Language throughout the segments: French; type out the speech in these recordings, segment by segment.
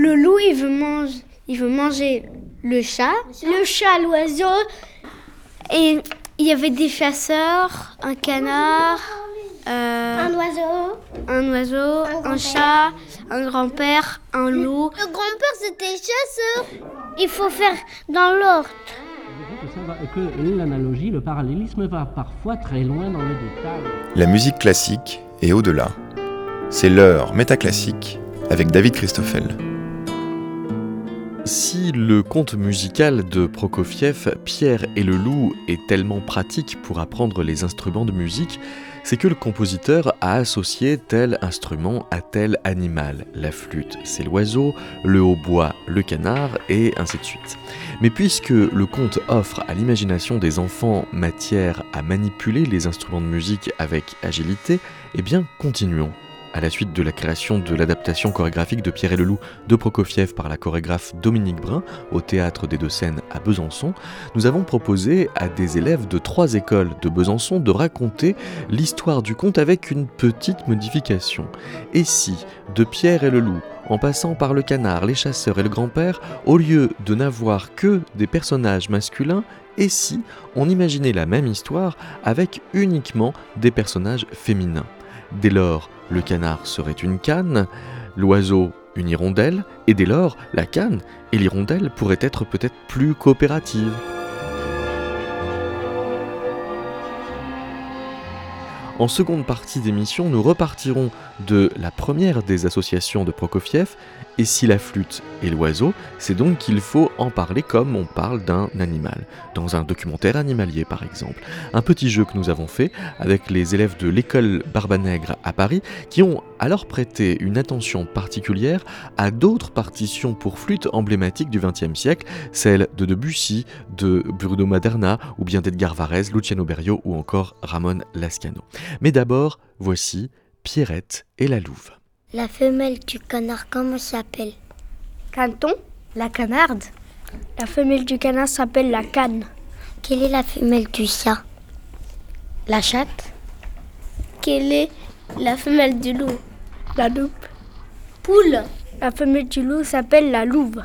Le loup, il veut, manger, il veut manger le chat. Le chat, l'oiseau. Et il y avait des chasseurs, un canard. Euh, un oiseau. Un oiseau, un, chat, un grand-père, un loup. Le grand-père, c'était chasseur. Il faut faire dans l'ordre. Que l'analogie, le parallélisme va parfois très loin dans le détail. La musique classique est au-delà. C'est l'heure métaclassique avec David Christoffel. Si le conte musical de Prokofiev, Pierre et le loup, est tellement pratique pour apprendre les instruments de musique, c'est que le compositeur a associé tel instrument à tel animal. La flûte, c'est l'oiseau, le hautbois, le canard, et ainsi de suite. Mais puisque le conte offre à l'imagination des enfants matière à manipuler les instruments de musique avec agilité, eh bien continuons à la suite de la création de l'adaptation chorégraphique de Pierre et le Loup de Prokofiev par la chorégraphe Dominique Brun au théâtre des Deux Seines à Besançon, nous avons proposé à des élèves de trois écoles de Besançon de raconter l'histoire du conte avec une petite modification. Et si, de Pierre et le Loup, en passant par le canard, les chasseurs et le grand-père, au lieu de n'avoir que des personnages masculins, et si on imaginait la même histoire avec uniquement des personnages féminins? Dès lors, le canard serait une canne, l'oiseau une hirondelle, et dès lors, la canne et l'hirondelle pourraient être peut-être plus coopératives. En seconde partie d'émission, nous repartirons de la première des associations de Prokofiev, et si la flûte est l'oiseau, c'est donc qu'il faut en parler comme on parle d'un animal, dans un documentaire animalier par exemple. Un petit jeu que nous avons fait avec les élèves de l'école Barbanègre à Paris, qui ont alors prêté une attention particulière à d'autres partitions pour flûte emblématiques du XXe siècle, celles de Debussy, de Bruno Maderna, ou bien d'Edgar Varese, Luciano Berio ou encore Ramon Lascano. Mais d'abord, voici Pierrette et la Louve. La femelle du canard, comment s'appelle? Canton, la canarde. La femelle du canard s'appelle la canne. Quelle est la femelle du chat? La chatte. Quelle est la femelle du loup? La loupe. Poule. La femelle du loup s'appelle la louve.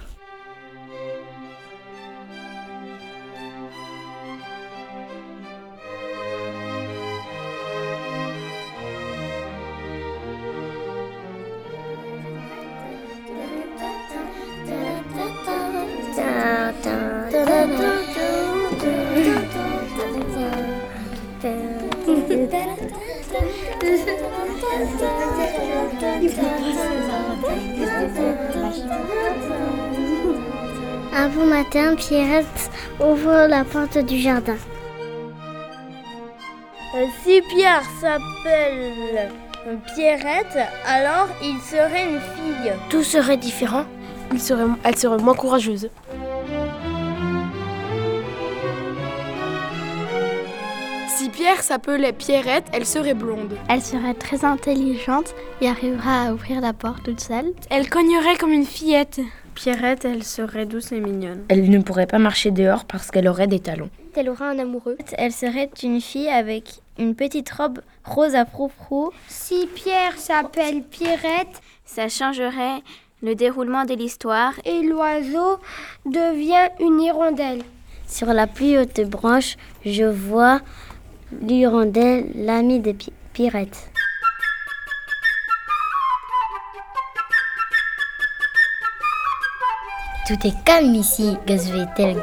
Pierrette ouvre la porte du jardin. Euh, si Pierre s'appelle Pierrette, alors il serait une fille. Tout serait différent. elle serait moins courageuse. Si Pierre s'appelait Pierrette, elle serait blonde. Elle serait très intelligente et arrivera à ouvrir la porte toute seule. Elle cognerait comme une fillette. Pierrette, elle serait douce et mignonne. Elle ne pourrait pas marcher dehors parce qu'elle aurait des talons. Elle aurait un amoureux. Elle serait une fille avec une petite robe rose à froufrou. Si Pierre s'appelle Pierrette, ça changerait le déroulement de l'histoire. Et l'oiseau devient une hirondelle. Sur la plus haute branche, je vois l'hirondelle, l'ami des Pierrettes. Tout est calme ici, gazouille-t-elle.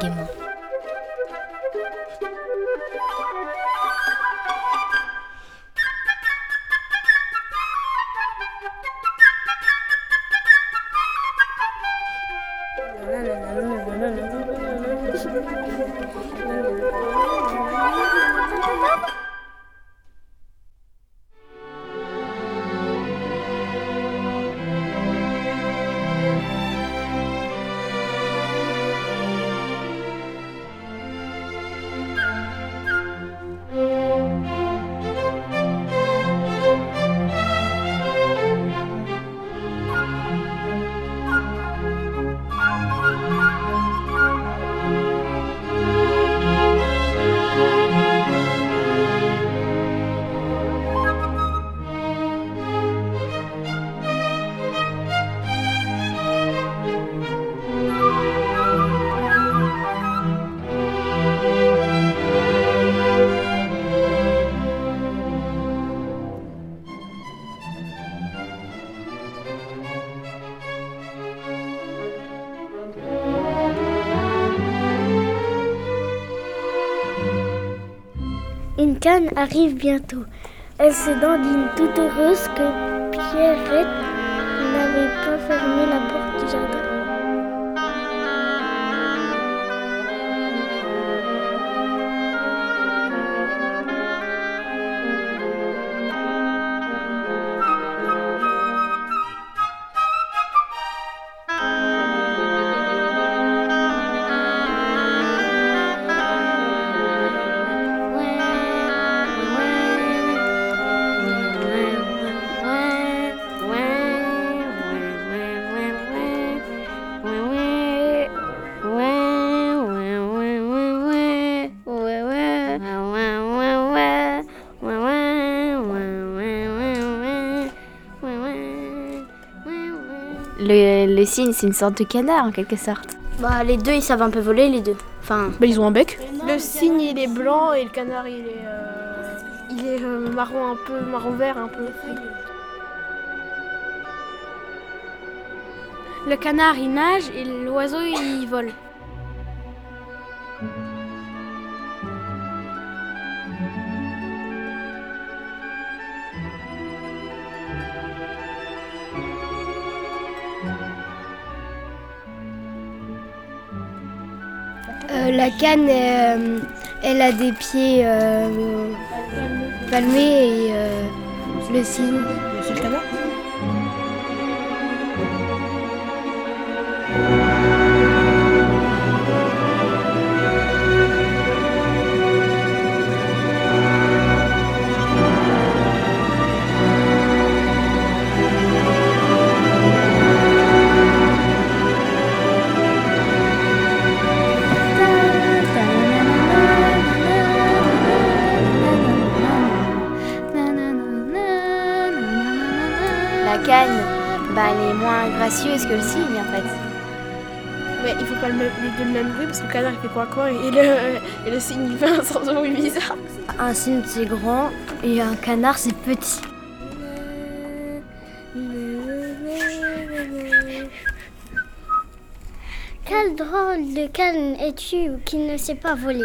Une canne arrive bientôt. Elle se dandine toute heureuse que Pierrette n'avait pas fermé la porte Le, cygne, c'est une sorte de canard en quelque sorte. Bah, les deux, ils savent un peu voler, les deux. Enfin, bah, ils ont un bec. Le cygne, il est blanc et le canard, il est, euh, il est euh, marron un peu, marron vert un peu. Le canard, il nage et l'oiseau, il vole. La canne, euh, elle a des pieds euh, palmés et euh, le cygne. Bah, elle est moins gracieuse que le cygne en fait. Mais il faut pas le même, les deux le même bruit parce que le canard il fait quoi quoi et le, et le cygne il fait un sens de bruit bizarre. Un cygne c'est grand et un canard c'est petit. Quel drôle de canne es-tu qui ne sait pas voler?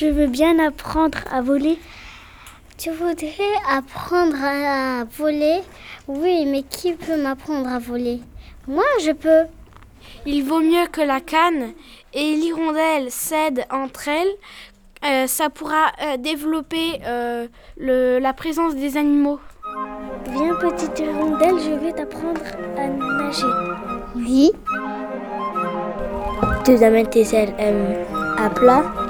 Je veux bien apprendre à voler. Tu voudrais apprendre à voler? Oui, mais qui peut m'apprendre à voler? Moi, je peux. Il vaut mieux que la canne et l'hirondelle cèdent entre elles. Euh, ça pourra euh, développer euh, le, la présence des animaux. Viens, petite hirondelle, je vais t'apprendre à nager. Oui. Tu amènes tes ailes à plat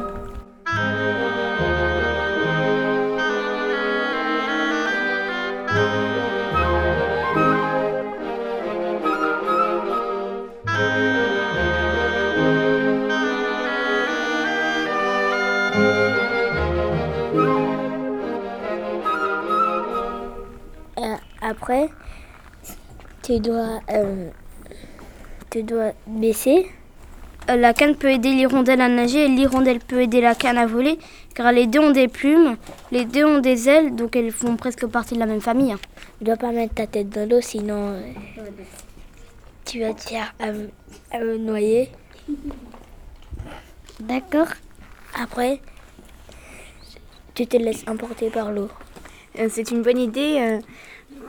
Après, tu dois, euh, tu dois baisser. Euh, la canne peut aider l'hirondelle à nager et l'hirondelle peut aider la canne à voler, car les deux ont des plumes, les deux ont des ailes, donc elles font presque partie de la même famille. Tu dois pas mettre ta tête dans l'eau, sinon euh, tu vas te faire noyer. D'accord. Après, tu te laisses emporter par l'eau. C'est une bonne idée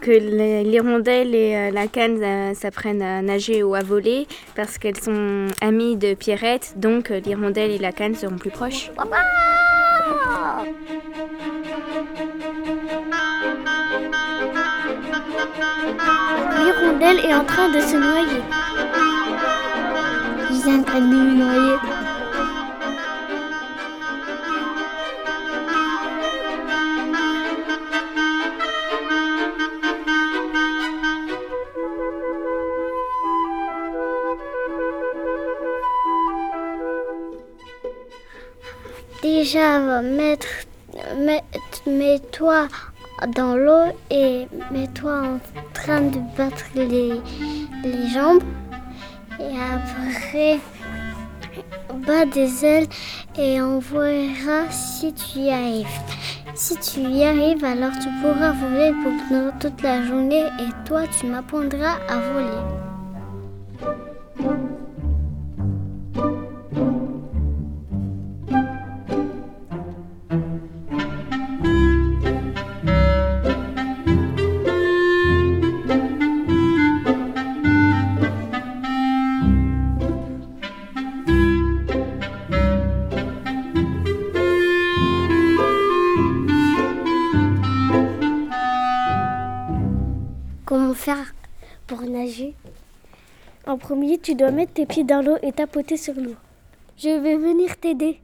que l'hirondelle et euh, la canne euh, s'apprennent à nager ou à voler parce qu'elles sont amies de Pierrette, donc euh, l'hirondelle et la canne seront plus proches. L'hirondelle est en train de se noyer. Je suis en train de me noyer. Déjà, mettre, mets-toi dans l'eau et mets-toi en train de battre les, les jambes. Et après, bas des ailes et on verra si tu y arrives. Si tu y arrives, alors tu pourras voler pour toute la journée et toi, tu m'apprendras à voler. En premier, tu dois mettre tes pieds dans l'eau et tapoter sur l'eau. Je vais venir t'aider.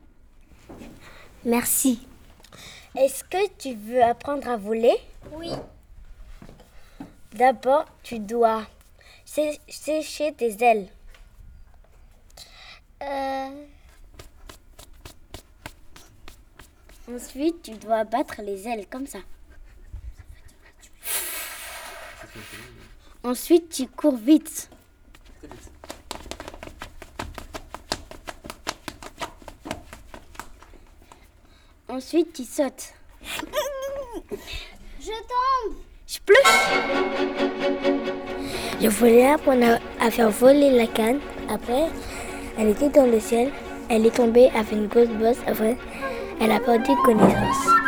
Merci. Est-ce que tu veux apprendre à voler? Oui. D'abord, tu dois sécher tes ailes. Euh... Ensuite, tu dois battre les ailes comme ça. Ensuite, tu cours vite. Ensuite, tu sautes. Je tombe. Je pleure. Je voulais apprendre à faire voler la canne. Après, elle était dans le ciel. Elle est tombée avec une grosse bosse. Après, elle a perdu connaissance.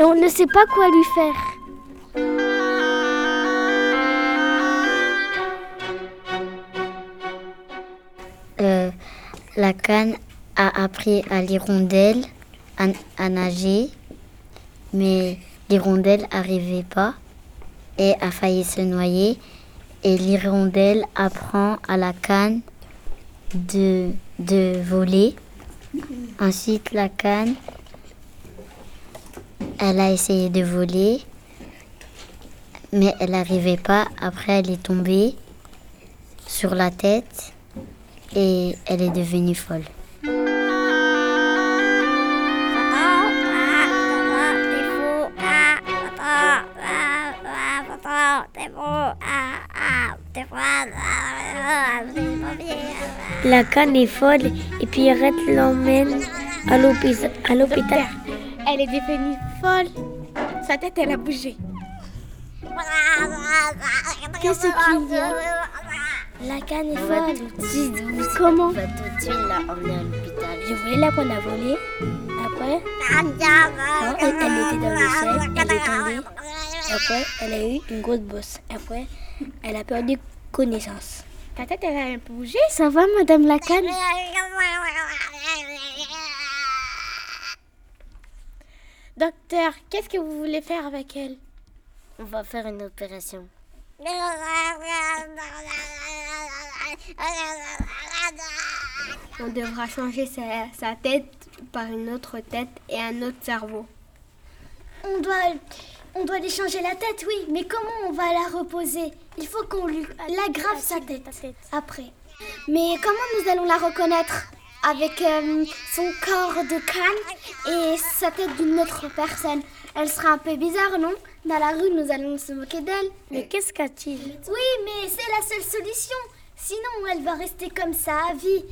Et on ne sait pas quoi lui faire. La canne a appris à l'hirondelle à, nager, mais l'hirondelle n'arrivait pas et a failli se noyer. Et l'hirondelle apprend à la canne de, de voler. Ensuite, la canne, elle a essayé de voler, mais elle n'arrivait pas. Après, elle est tombée sur la tête et elle est devenue folle. La canne est folle et Pierrette l'emmène à l'hôpital. Elle est devenue Sa tête, elle a bougé. Qu'est-ce qu'il y a la canne est folle. Comment de. Je voulais la prendre à voler. Après, elle, était dans le ciel, elle est tombée. Après, elle a eu une grosse bosse. Après, elle a perdu connaissance. Ta tête, elle a un peu bougé. Ça va, Madame la canne Docteur, qu'est-ce que vous voulez faire avec elle? On va faire une opération. On devra changer sa, tête par une autre tête et un autre cerveau. On doit, on doit lui changer la tête, oui, mais comment on va la reposer? Il faut qu'on lui l'aggrave sa tête après. Mais comment nous allons la reconnaître? Avec euh, son corps de canne et sa tête d'une autre personne. Elle sera un peu bizarre, non? Dans la rue, nous allons se moquer d'elle. Mais qu'est-ce qu'a-t-il? Oui, mais c'est la seule solution. Sinon, elle va rester comme ça à vie.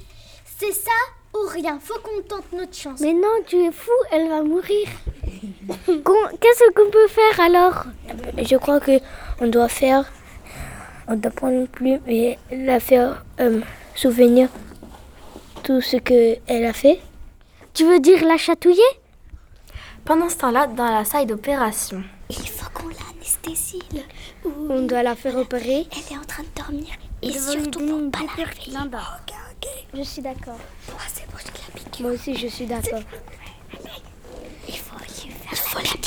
C'est ça ou rien. Faut qu'on tente notre chance. Mais non, tu es fou, elle va mourir. Qu'est-ce qu'on peut faire alors? Je crois que on doit faire, on doit prendre une plume et la faire euh, souvenir tout ce qu'elle a fait. Tu veux dire la chatouiller? Pendant ce temps-là, dans la salle d'opération. Il faut qu'on l'anesthésie. On doit la faire opérer. Elle est en train de dormir. Et surtout, faut pas la réveiller. Je suis d'accord. Moi aussi, je suis d'accord. Il faut, il faut la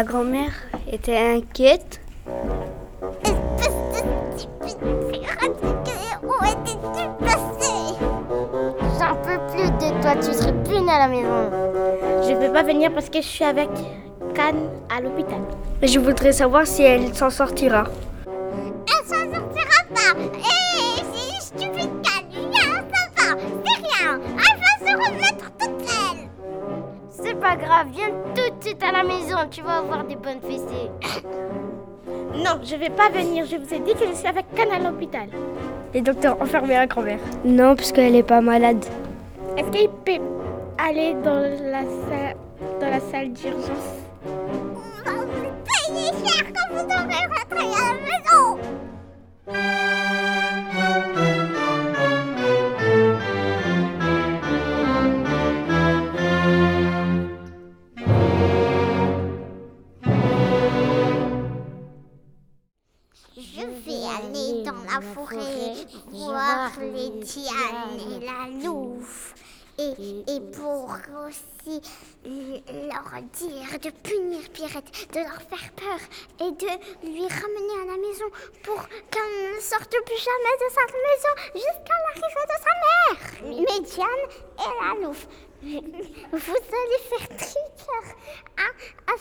La grand-mère était inquiète. J'en peux plus de toi, tu serais plus à la maison. Je ne peux pas venir parce que je suis avec Cannes à l'hôpital. Mais je voudrais savoir si elle s'en sortira. La maison, tu vas avoir des bonnes fessées. Non, je vais pas venir, je vous ai dit que je suis avec Cannes à l'hôpital. Les docteurs enfermés à grand-mère. Non, parce qu'elle est pas malade. Est-ce qu'il peut aller dans la salle, dans la salle d'urgence? On va vous payer cher quand vous devrez rentrer à la voir les dianes et la louve. Et, et, pour aussi leur dire de punir Pierrette, de leur faire peur et de lui ramener à la maison pour qu'elle ne sorte plus jamais de sa maison jusqu'à l'arrivée de sa mère, Médiane et la louve. Vous allez faire triquer à, à,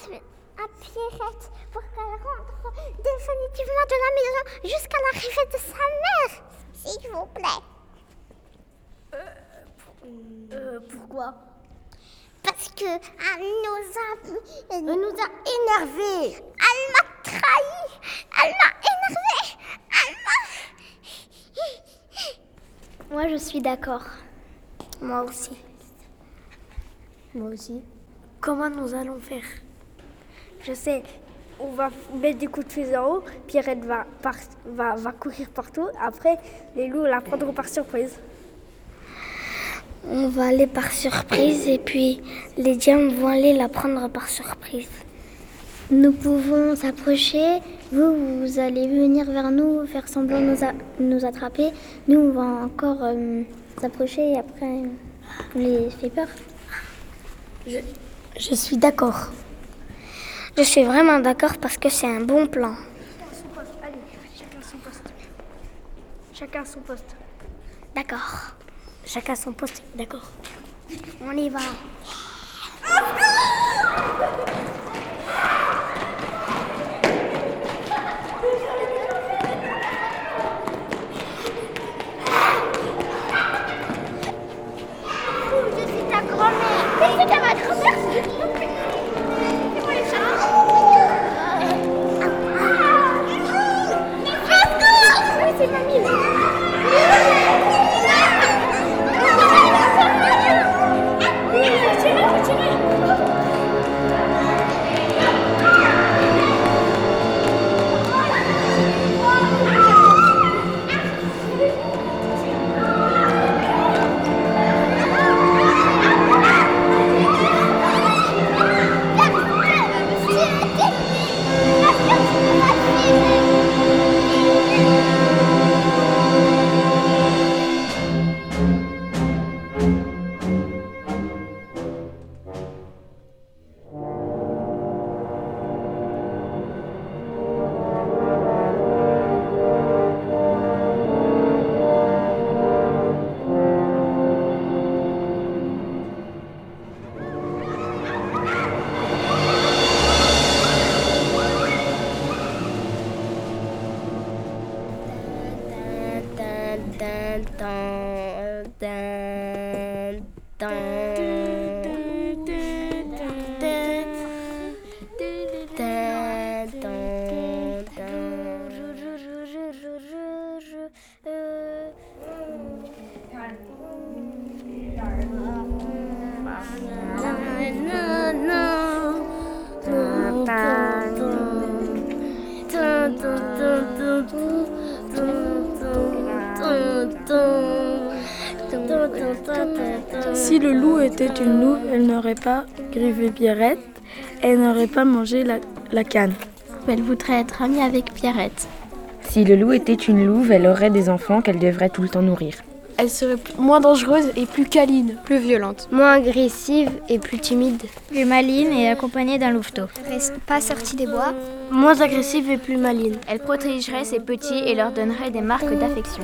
à Pierrette pour qu'elle rentre définitivement de la maison jusqu'à l'arrivée de sa mère, s'il vous plaît. Euh, euh pourquoi? Parce que elle nous a, elle nous a énervés. Elle m'a trahi. Elle m'a énervé. Elle m'a. Moi, je suis d'accord. Moi aussi. Moi aussi. Comment nous allons faire? Je sais, on va mettre des coups de fusil en haut, Pierrette va, va, va courir partout. Après, les loups la prendront par surprise. On va aller par surprise et puis les diams vont aller la prendre par surprise. Nous pouvons s'approcher, vous, vous allez venir vers nous, faire semblant de nous, attraper. Nous, on va encore euh, s'approcher et après, on les fait peur. Je, je suis d'accord. Je suis vraiment d'accord parce que c'est un bon plan. Chacun son poste. Allez, chacun son poste. Chacun son poste. D'accord. Chacun son poste. D'accord. On y va. N'aurait pas griffé Pierrette, elle n'aurait pas mangé la, la canne. Elle voudrait être amie avec Pierrette. Si le loup était une louve, elle aurait des enfants qu'elle devrait tout le temps nourrir. Elle serait moins dangereuse et plus câline, plus violente. Moins agressive et plus timide. Plus maline et accompagnée d'un louveteau. Pas sortie des bois. Moins agressive et plus maline. Elle protégerait ses petits et leur donnerait des marques d'affection.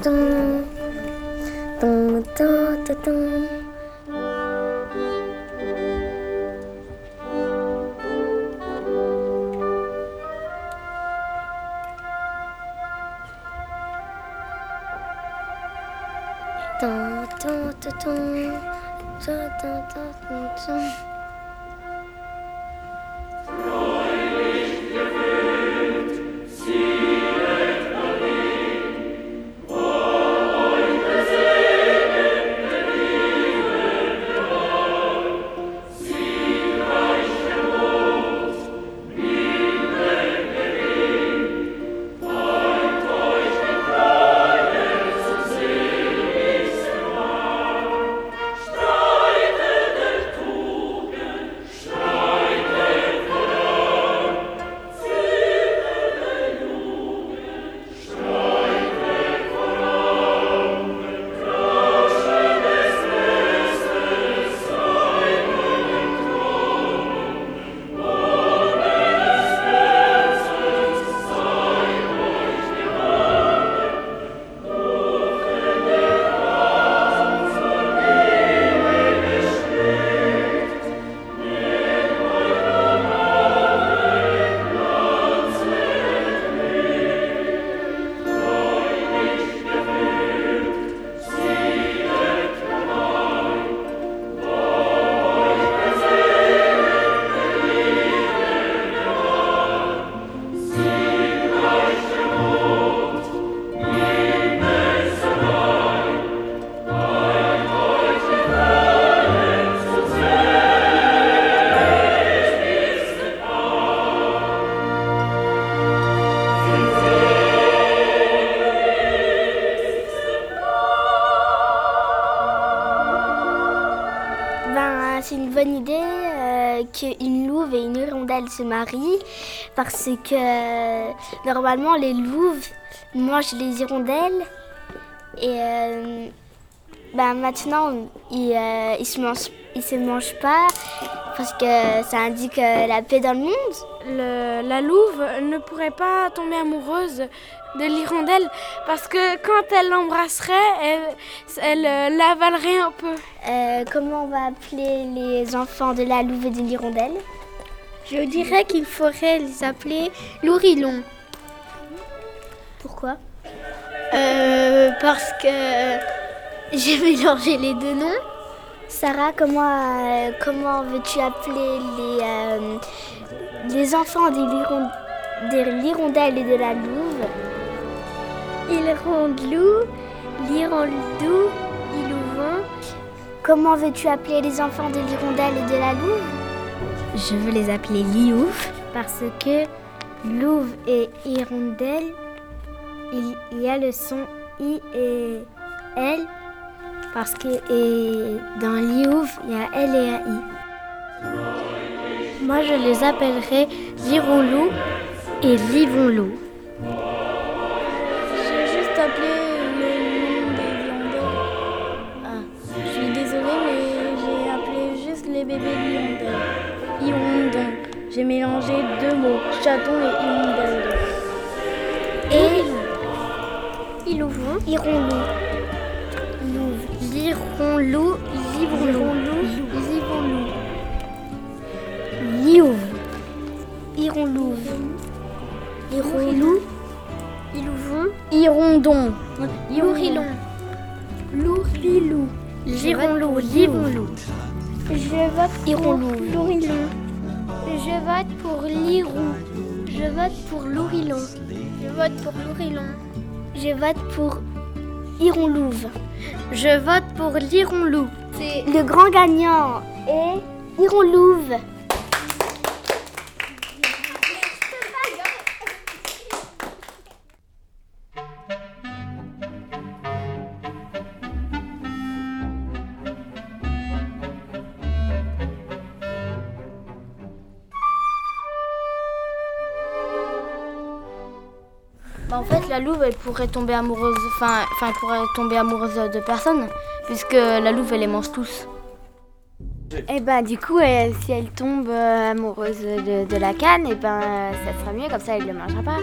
Se marient parce que normalement les louves mangent les hirondelles et euh, ben maintenant ils, euh, ils se mangent ils se mangent pas parce que ça indique euh, la paix dans le monde. Le, la louve ne pourrait pas tomber amoureuse de l'hirondelle parce que quand elle l'embrasserait, elle, elle l'avalerait un peu. comment on va appeler les enfants de la louve et de l'hirondelle? Je dirais qu'il faudrait les appeler l'ourilon. Pourquoi? Euh, Parce que j'ai mélangé les deux noms. Sarah, comment, comment veux-tu appeler les, enfants des, l'hirondelle et de la louve? L'hirondelou, l'hirondou, ilouvon. Comment veux-tu appeler les enfants de l'hirondelle et de la louve? Je veux les appeler liouf parce que louve et hirondelle, il y a le son i et l parce que et dans liouf, il y a l et un i. Moi, je les appellerai lironlou et livonlou. J'ai juste appelé le nom des hirondelles. Ah, je suis désolée, mais j'ai appelé juste les bébés. J'ai mélangé deux mots, chaton et hirondelle. Et Ilouvon, hirondon. Lironlou, livronlou, livonlou. Liouve, hironlouve. Hironlou, ilouvon, hirondon. Lourilon, lourilou. Lironlou, livonlou. Je vote pour Lourilon. Je vote pour Lirou. Je vote pour Lourilon. Je vote pour Lourilon. Je vote pour Ironlouve. Je vote pour l'Ironlou. Le grand gagnant est Ironlouve. Fait, la louve, elle pourrait tomber amoureuse, enfin, enfin, elle pourrait tomber amoureuse de personne, puisque la louve, elle les mange tous. Et ben du coup, elle- si elle tombe euh, amoureuse de, de la canne, et ben ça sera mieux, comme ça elle ne le mangera pas.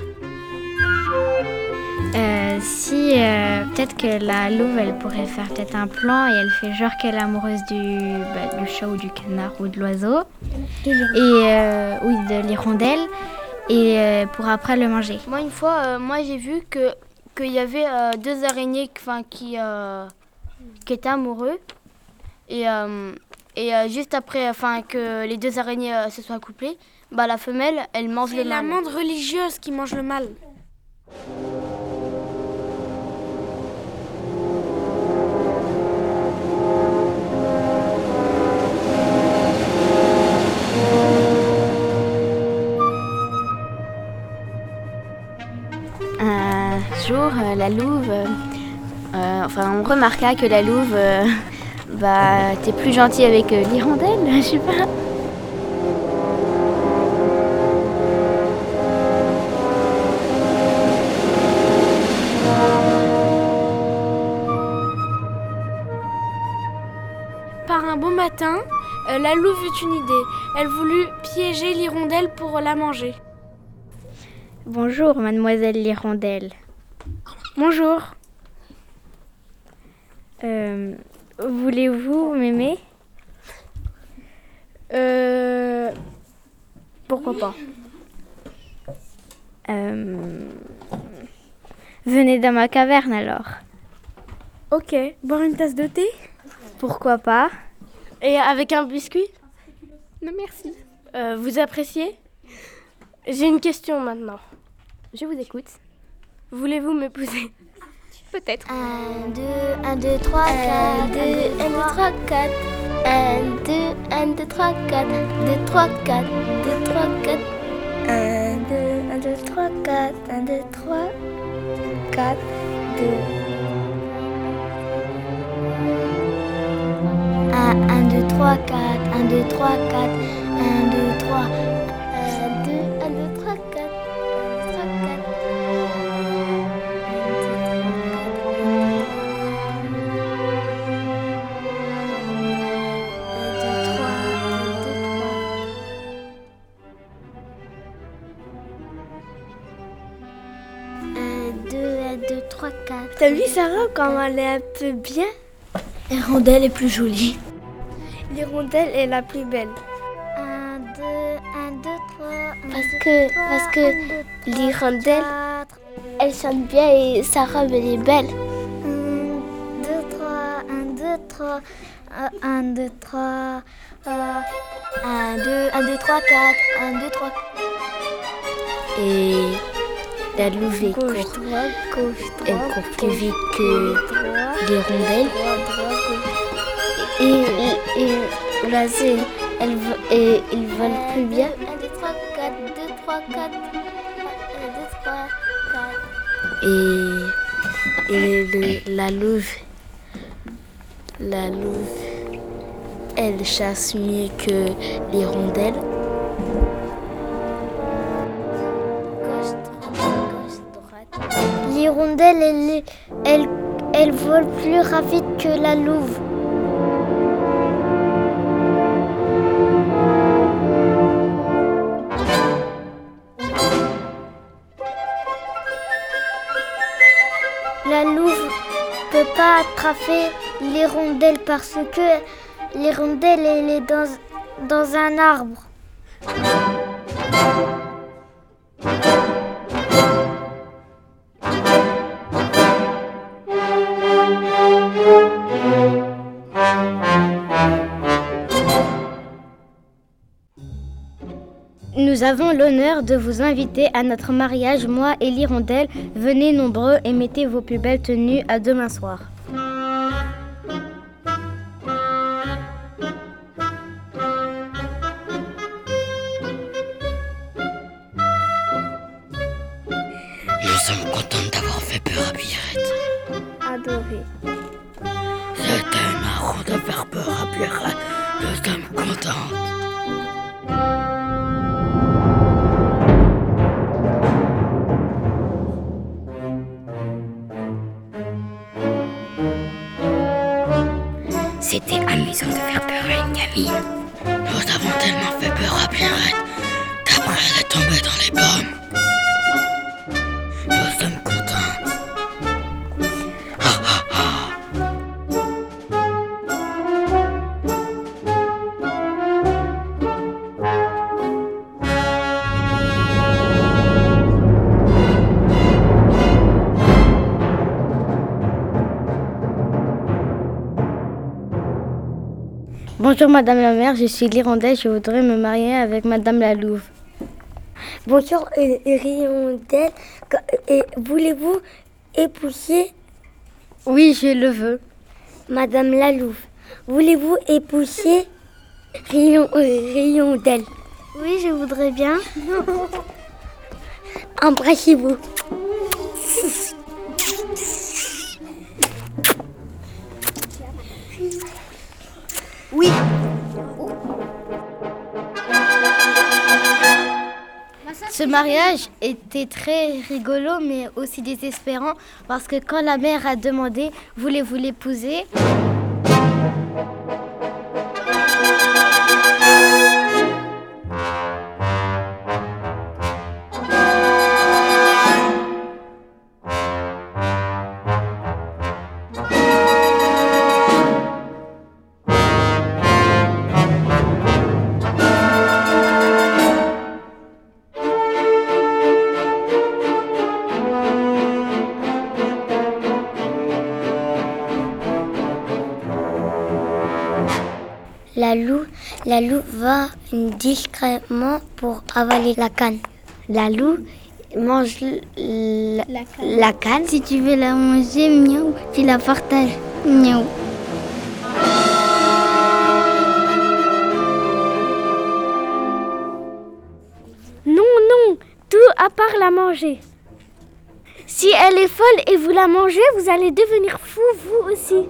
Euh, si euh, peut-être que la louve elle pourrait faire peut-être un plan et elle fait genre qu'elle est amoureuse du, bah, du chat ou du canard ou de l'oiseau et euh, oui de l'hirondelle et euh, pour après le manger. Moi, une fois, euh, moi j'ai vu que qu'il y avait euh, deux araignées enfin, qui, euh, qui étaient amoureux. Et, euh, et euh, juste après enfin, que les deux araignées euh, se soient couplées, bah, la femelle, elle mange C'est le la mâle. menthe religieuse qui mange le mâle. Jour, euh, la louve, euh, euh, enfin on remarqua que la louve euh, bah, était plus gentille avec euh, l'hirondelle, je sais pas. Par un beau matin, euh, la louve eut une idée. Elle voulut piéger l'hirondelle pour la manger. Bonjour mademoiselle l'hirondelle. Bonjour. Euh, Voulez-vous m'aimer? Euh. Pourquoi pas? Euh, Venez dans ma caverne alors. Ok, boire une tasse de thé? Pourquoi pas? Et avec un biscuit? Non merci. Euh, Vous appréciez? J'ai une question maintenant. Je vous écoute. Voulez-vous m'épouser? Peut-être. 1, 2, 1, 2, 3, 4. 1, 2, 1, 2, 3, 4. 1, 2, 1, 2, 3, 4. 2, 3, 4. 2, 3, 4. 1, 2, 1, 2, 3, 4. 1, 2, 3, 4. 2. 1, 1, 2, 3, 4. 1, 2, 3, 4. 1, 2, 3. T'as vu Sarah quand elle est un peu bien? L'hirondelle est plus jolie. L'hirondelle est la plus belle. Un, deux, un, deux, trois. un, Parce que, parce que l'hirondelle, elle chante bien et sa robe, elle est belle. Un, deux, trois, un, deux, trois. euh, Un, deux, trois. euh, Un, deux, un, deux, trois, quatre. Un, deux, trois. Et la louve est Gauche, court. droite, gauche, Elle court plus vite que droite, droite, gauche. Et, et l'oiseau, elle, et, il vole plus bien. 1, 2, 3, 4, 2, 3, 4. 1, 2, 3, 4. Et, et le- la louve, la louve, elle chasse mieux que l'hirondelle. Gauche, elle, vole plus rapide que la louve. La louve peut pas attraper l'hirondelle parce que l'hirondelle elle est dans un arbre. Nous avons l'honneur de vous inviter à notre mariage, moi et l'hirondelle. Venez nombreux et mettez vos plus belles tenues à demain soir. Bonjour Madame la mère, je suis l'Hirondelle, je voudrais me marier avec Madame la Louve. Bonjour euh, Hirondelle, et voulez-vous épouser? Oui, je le veux. Madame la Louve Voulez-vous épouser Rion- euh, Hirondelle? Oui, je voudrais bien. Embrassez-vous. Ce mariage était très rigolo mais aussi désespérant parce que quand la mère a demandé voulez-vous l'épouser? Va discrètement pour avaler la canne. La louve mange la canne. Si tu veux la manger, miaou, tu la partages. Miaou. Non, non, tout à part la manger. Si elle est folle et vous la mangez, vous allez devenir fou vous aussi.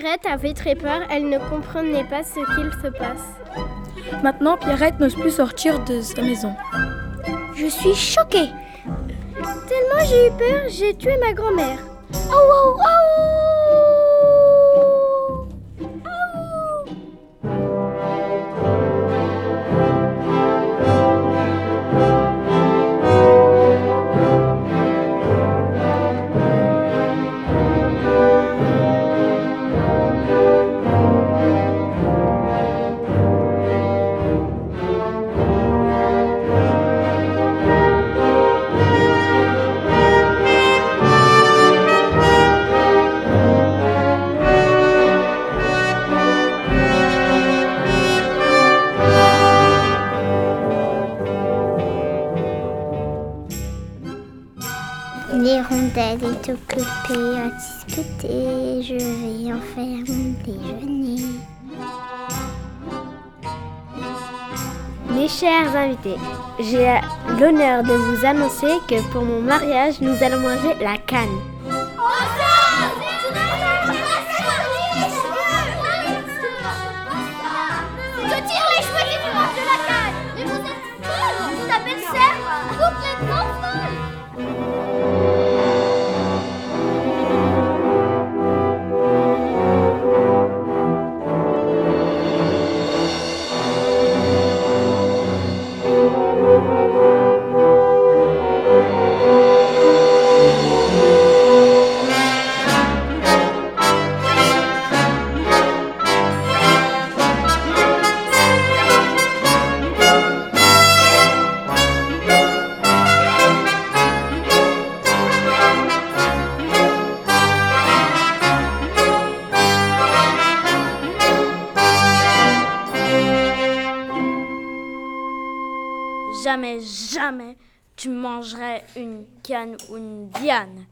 Pierrette avait très peur, elle ne comprenait pas ce qu'il se passe. Maintenant, Pierrette n'ose plus sortir de sa maison. Je suis choquée. Tellement j'ai eu peur, j'ai tué ma grand-mère. Oh, oh, oh j'ai l'honneur de vous annoncer que pour mon mariage, nous allons manger la canne. Ou une diane.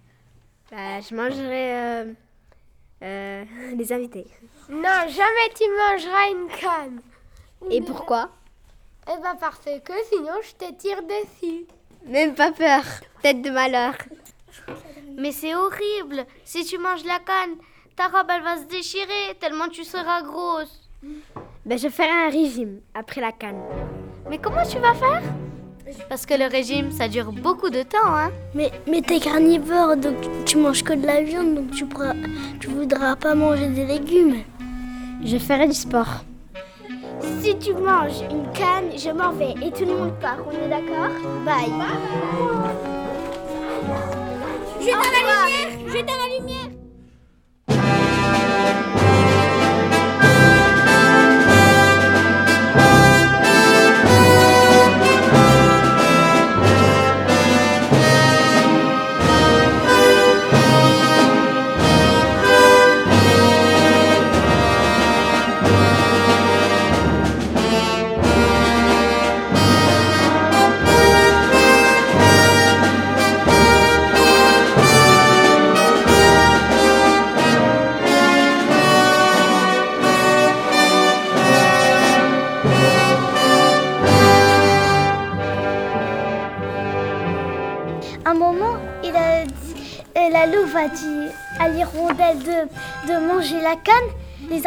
Bah, je mangerai euh, euh, les invités. Non, jamais tu mangeras une canne. Et pourquoi? Eh ben parce que sinon je te tire dessus. Même pas peur. Tête de malheur. Mais c'est horrible. Si tu manges la canne, ta robe elle va se déchirer tellement tu seras grosse. Ben, je ferai un régime après la canne. Mais comment tu vas faire? Parce que le régime, ça dure beaucoup de temps, hein Mais, mais t'es carnivore, donc tu manges que de la viande, donc tu pourras, tu voudras pas manger des légumes. Je ferai du sport. Si tu manges une canne, je m'en vais et tout le monde part. On est d'accord? Bye. J'éteins la lumière J'éteins la lumière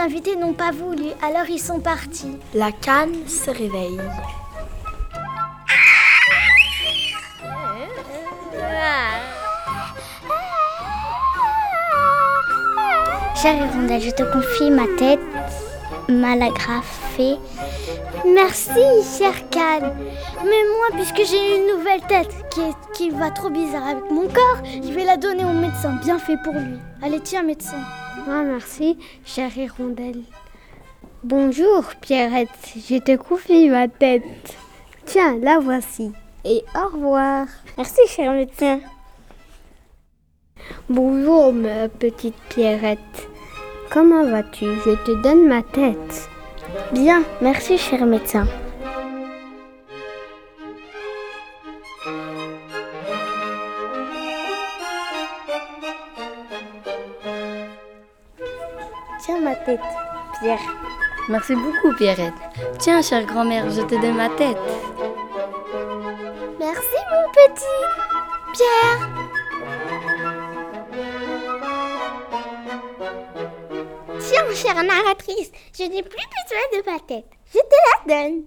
invités n'ont pas voulu, alors ils sont partis. La canne se réveille. Chère hirondelle, je te confie ma tête mal agrafée. Merci, chère canne. Mais moi, puisque j'ai une nouvelle tête qui, est- qui va trop bizarre avec mon corps, je vais la donner au médecin. Bien fait pour lui. Allez, tiens, médecin. Ah, merci, chère hirondelle. Bonjour, Pierrette. Je te confie ma tête. Tiens, la voici. Et au revoir. Merci, cher médecin. Bonjour, ma petite Pierrette. Comment vas-tu? Je te donne ma tête. Bien, merci, cher médecin. Tête, Pierre. Merci beaucoup, Pierrette. Tiens, chère grand-mère, je te donne ma tête. Merci, mon petit Pierre. Tiens, chère narratrice, je n'ai plus besoin de ma tête. Je te la donne.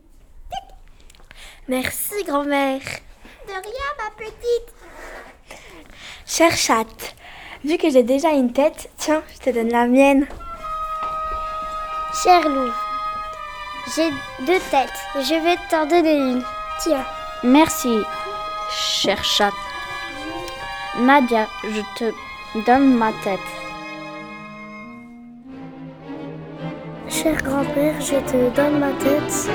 Merci, grand-mère. De rien, ma petite. Chère chatte, vu que j'ai déjà une tête, tiens, je te donne la mienne. Cher loup, j'ai deux têtes. Je vais t'en donner une. Tiens. Merci, chère chatte. Nadia, je te donne ma tête. Cher grand-père, je te donne ma tête.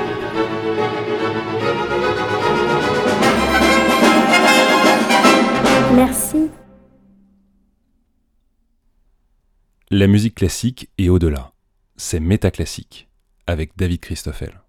Merci. La musique classique et au-delà. C'est Métaclassique avec David Christoffel.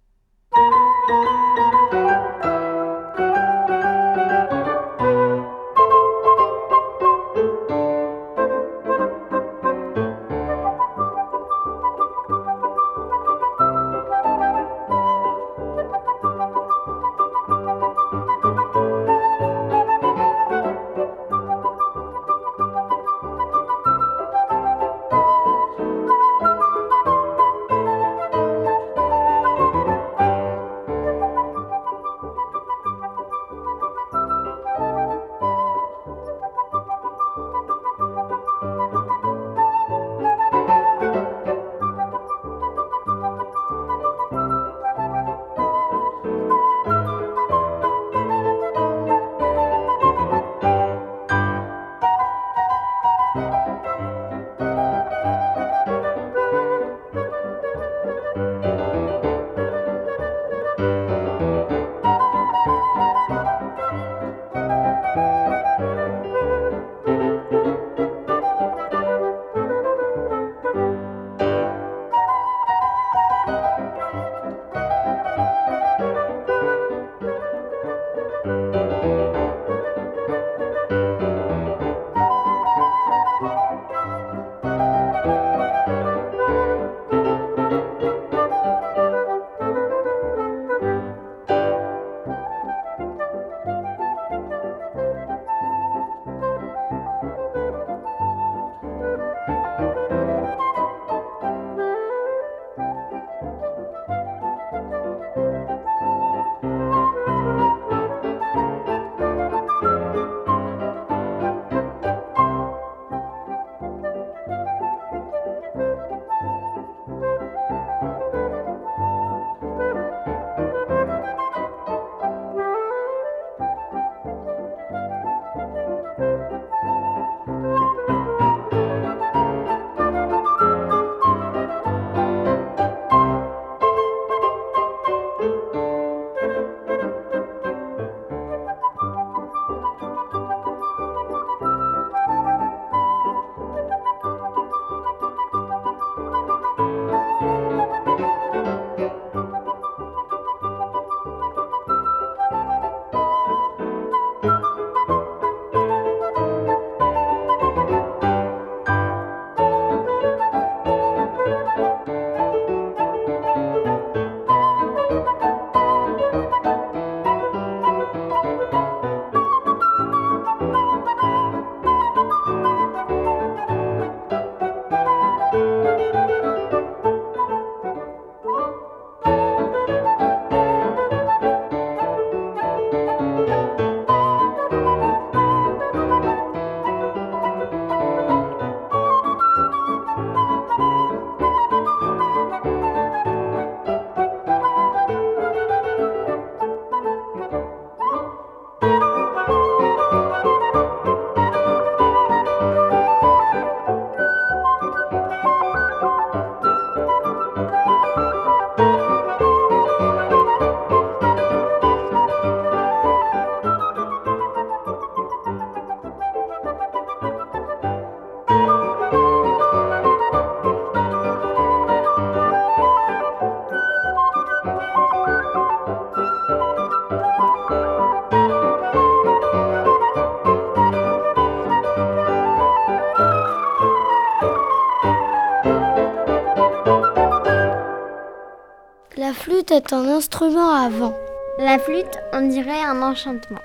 Flûte est un instrument à vent. La flûte, on dirait un enchantement.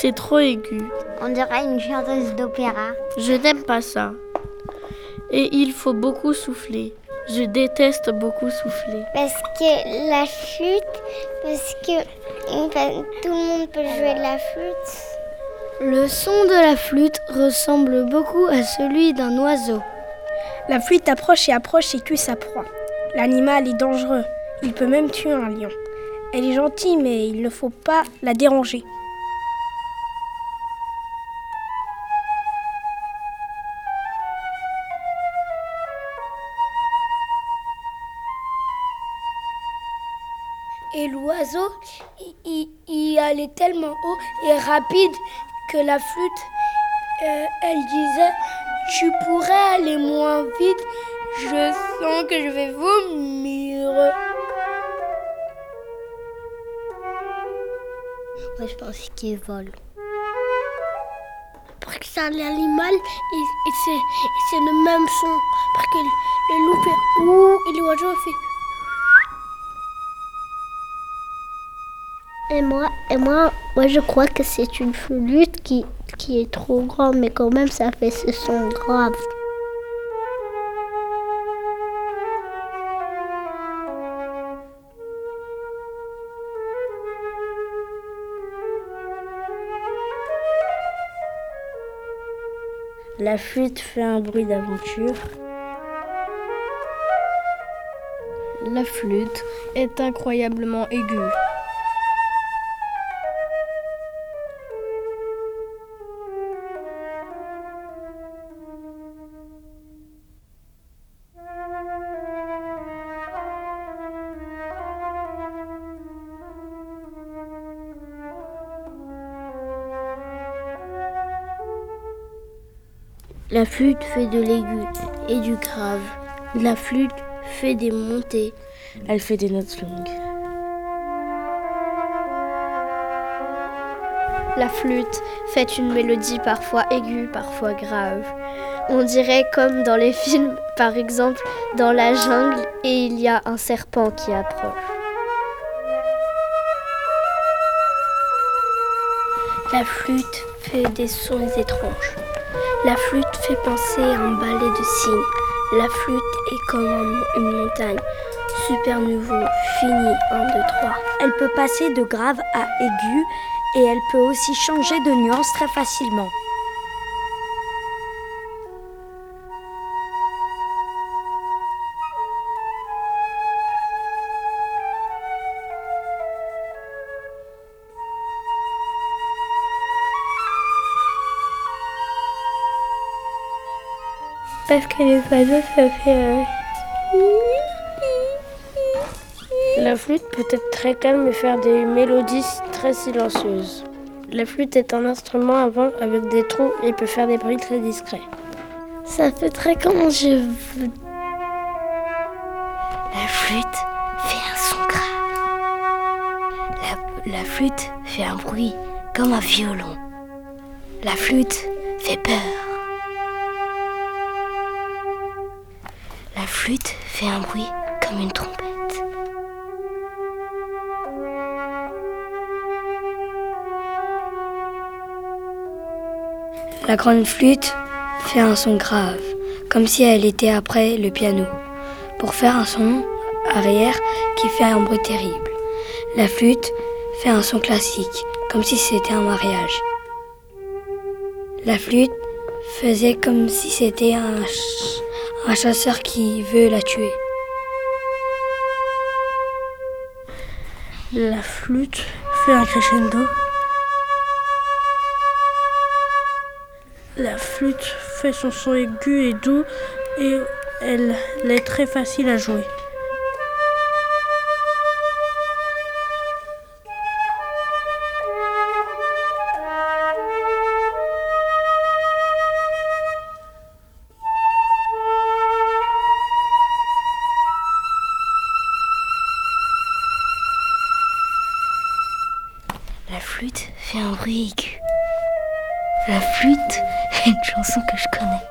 C'est trop aigu. On dirait une chanteuse d'opéra. Je n'aime pas ça. Et il faut beaucoup souffler. Je déteste beaucoup souffler. Parce que la flûte, parce que tout le monde peut jouer de la flûte. Le son de la flûte ressemble beaucoup à celui d'un oiseau. La flûte approche et approche et tue sa proie. L'animal est dangereux. Il peut même tuer un lion. Elle est gentille, mais il ne faut pas la déranger. Et l'oiseau, il, allait tellement haut et rapide que la flûte, euh, elle disait, tu pourrais aller moins vite, je sens que je vais vomir. Je pense qu'il vole. Parce que c'est un animal et, c'est le même son. Parce que le loup fait ouh et l'oiseau fait Et moi, et moi, moi je crois que c'est une flûte qui, qui est trop grande, mais quand même ça fait ce son grave. La flûte fait un bruit d'aventure. La flûte est incroyablement aiguë. La flûte fait de l'aigu et du grave. La flûte fait des montées. Elle fait des notes longues. La flûte fait une mélodie parfois aiguë, parfois grave. On dirait comme dans les films, par exemple, dans la jungle et il y a un serpent qui approche. La flûte fait des sons étranges. La flûte fait penser à un ballet de cygnes. La flûte est comme une montagne. Super nouveau, fini, 1, 2, 3. Elle peut passer de grave à aigu et elle peut aussi changer de nuance très facilement. Parce que les oiseaux, ça fait. Euh, La flûte peut être très calme et faire des mélodies très silencieuses. La flûte est un instrument à vent avec des trous et peut faire des bruits très discrets. Ça fait très comme je veux. La flûte fait un son grave. La, la flûte fait un bruit comme un violon. La flûte fait peur. Flûte fait un bruit comme une trompette. La grande flûte fait un son grave, comme si elle était après le piano, pour faire un son arrière qui fait un bruit terrible. La flûte fait un son classique, comme si c'était un mariage. La flûte faisait comme si c'était un, un chasseur qui veut la tuer. La flûte fait un crescendo. La flûte fait son son aigu et doux et elle est très facile à jouer. Flûte fait un bruit aigu. La flûte est une chanson que je connais.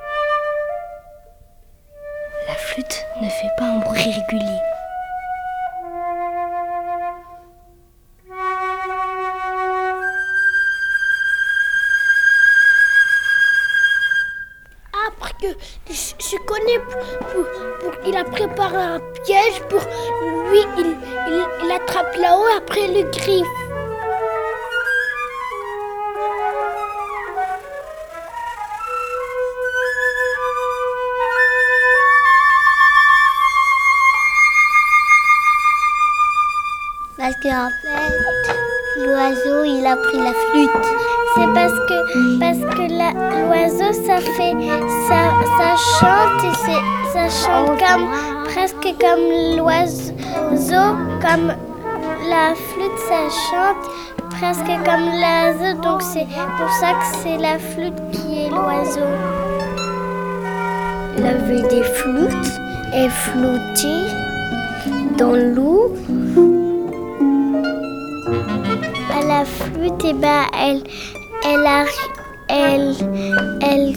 Comme l'oiseau, comme la flûte, ça chante presque comme l'oiseau. Donc c'est pour ça que c'est la flûte qui est l'oiseau. La ville des flûtes est flottée dans l'eau. À la flûte, et ben, elle, elle, arri- elle, elle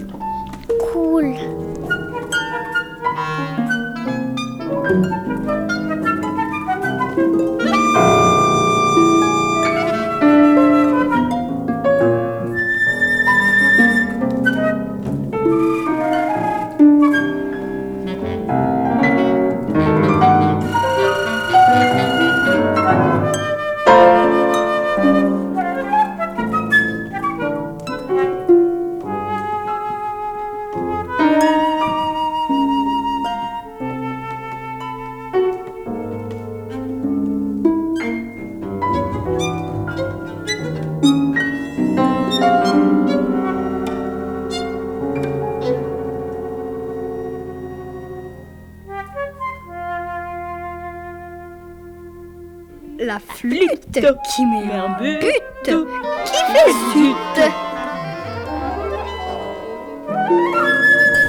qui met un but, qui fait zut.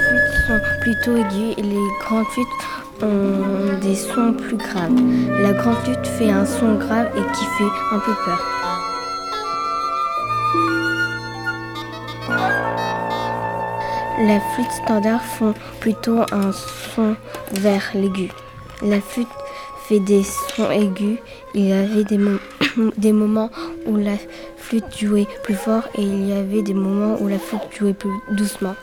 flûtes sont plutôt aiguës et les grandes flûtes ont des sons plus graves. La grande flûte fait un son grave et qui fait un peu peur. La flûte standard font plutôt un son vers l'aigu. La flûte fait des sons aigus. Il y avait des, mo- des moments où la flûte jouait plus fort et il y avait des moments où la flûte jouait plus doucement.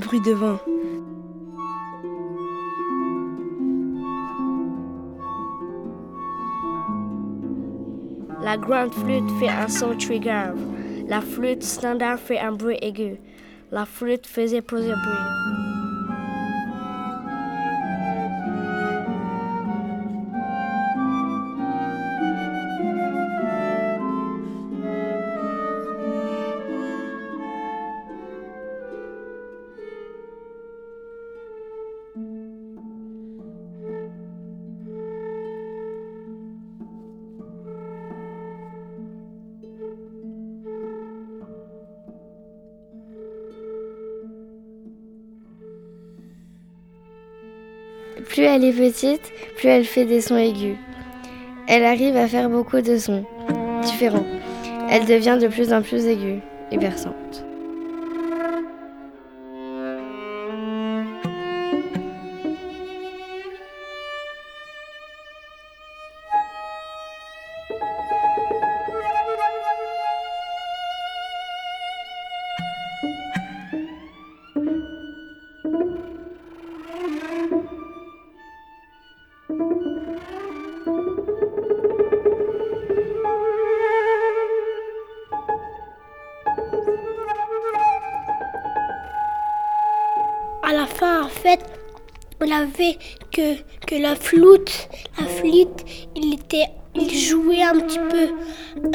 Bruit de vent. La grande flûte fait un son très grave. La flûte standard fait un bruit aigu. La flûte faisait plusieurs bruits. Plus elle est petite, plus elle fait des sons aigus. Elle arrive à faire beaucoup de sons différents. Elle devient de plus en plus aiguë et berçante. À la fin, en fait, on avait que, la flûte, la flûte, il était, il jouait un petit peu,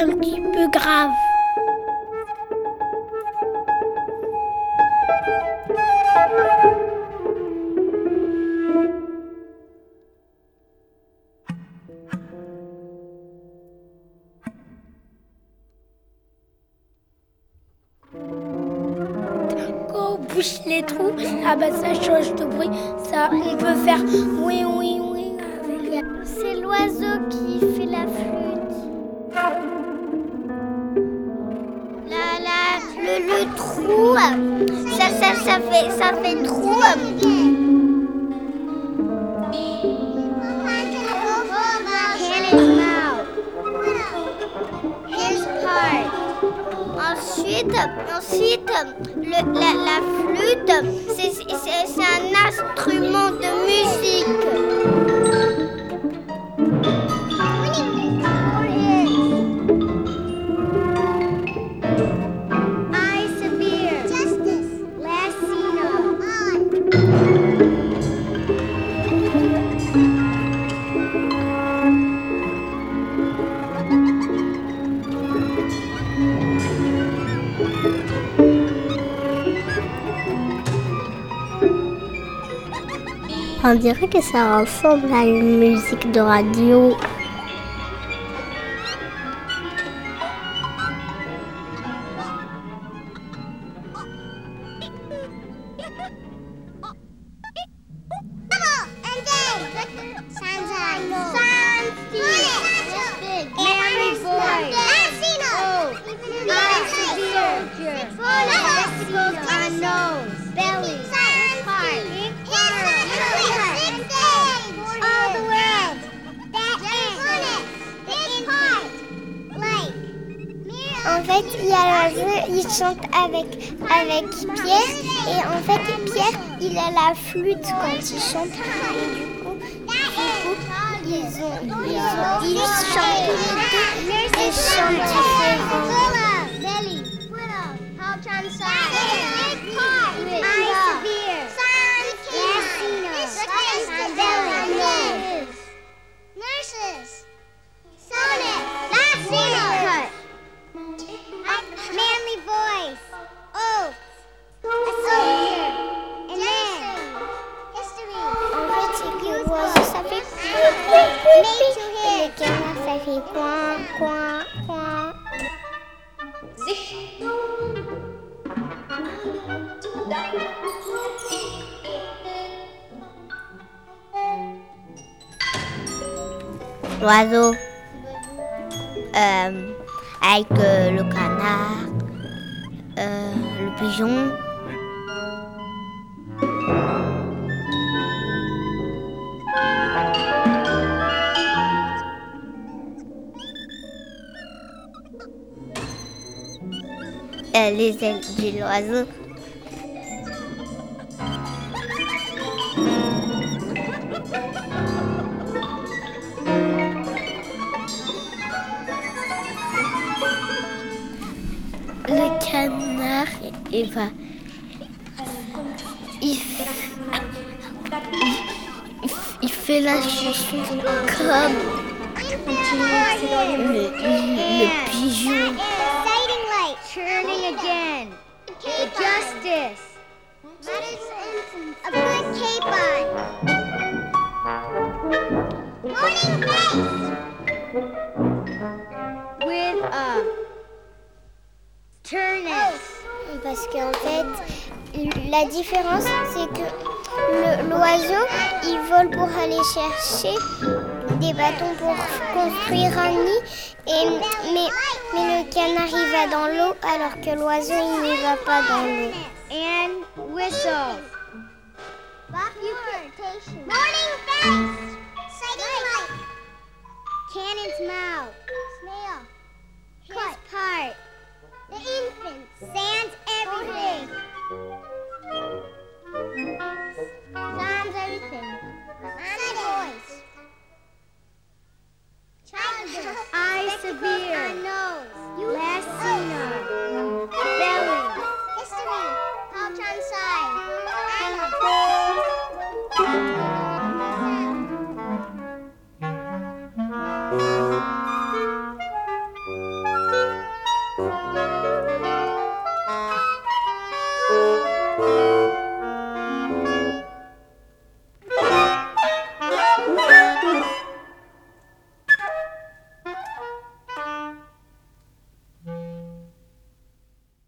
un petit peu grave. Ah bah ça change de bruit. Ça, on peut faire oui, oui, oui. C'est l'oiseau qui fait la flûte. La, la, le, le trou, ça, ça, ça fait, ça fait trou. Ensuite, ensuite le- la, la flûte, c'est un instrument de musique. Dirait que ça ressemble à une musique de radio. Chante avec, avec Pierre. Et en fait, Pierre, il a la flûte quand il chante. Et du coup, du coup ils, ont, ils, ont, ils chantent. Coin, coin, coin. L'oiseau. Euh, avec euh, le canard, euh, le pigeon. Euh, les ailes de l'oiseau. Le canard, il va. Il, il fait la chanson comme le, le pigeon. A good capon. Morning. Parce qu'en fait, la différence, c'est que l'oiseau, il vole pour aller chercher des bâtons pour construire un nid. Et, mais, mais le canard, il va dans l'eau, alors que l'oiseau, il n'y va pas dans l'eau. And whistle. Morning face. Light. Cannon's mouth. Snail. His part. The infant. Sans everything. Sans everything. Voice. Eyes, Eye nose, Last seen. Belly. History. Culture and science.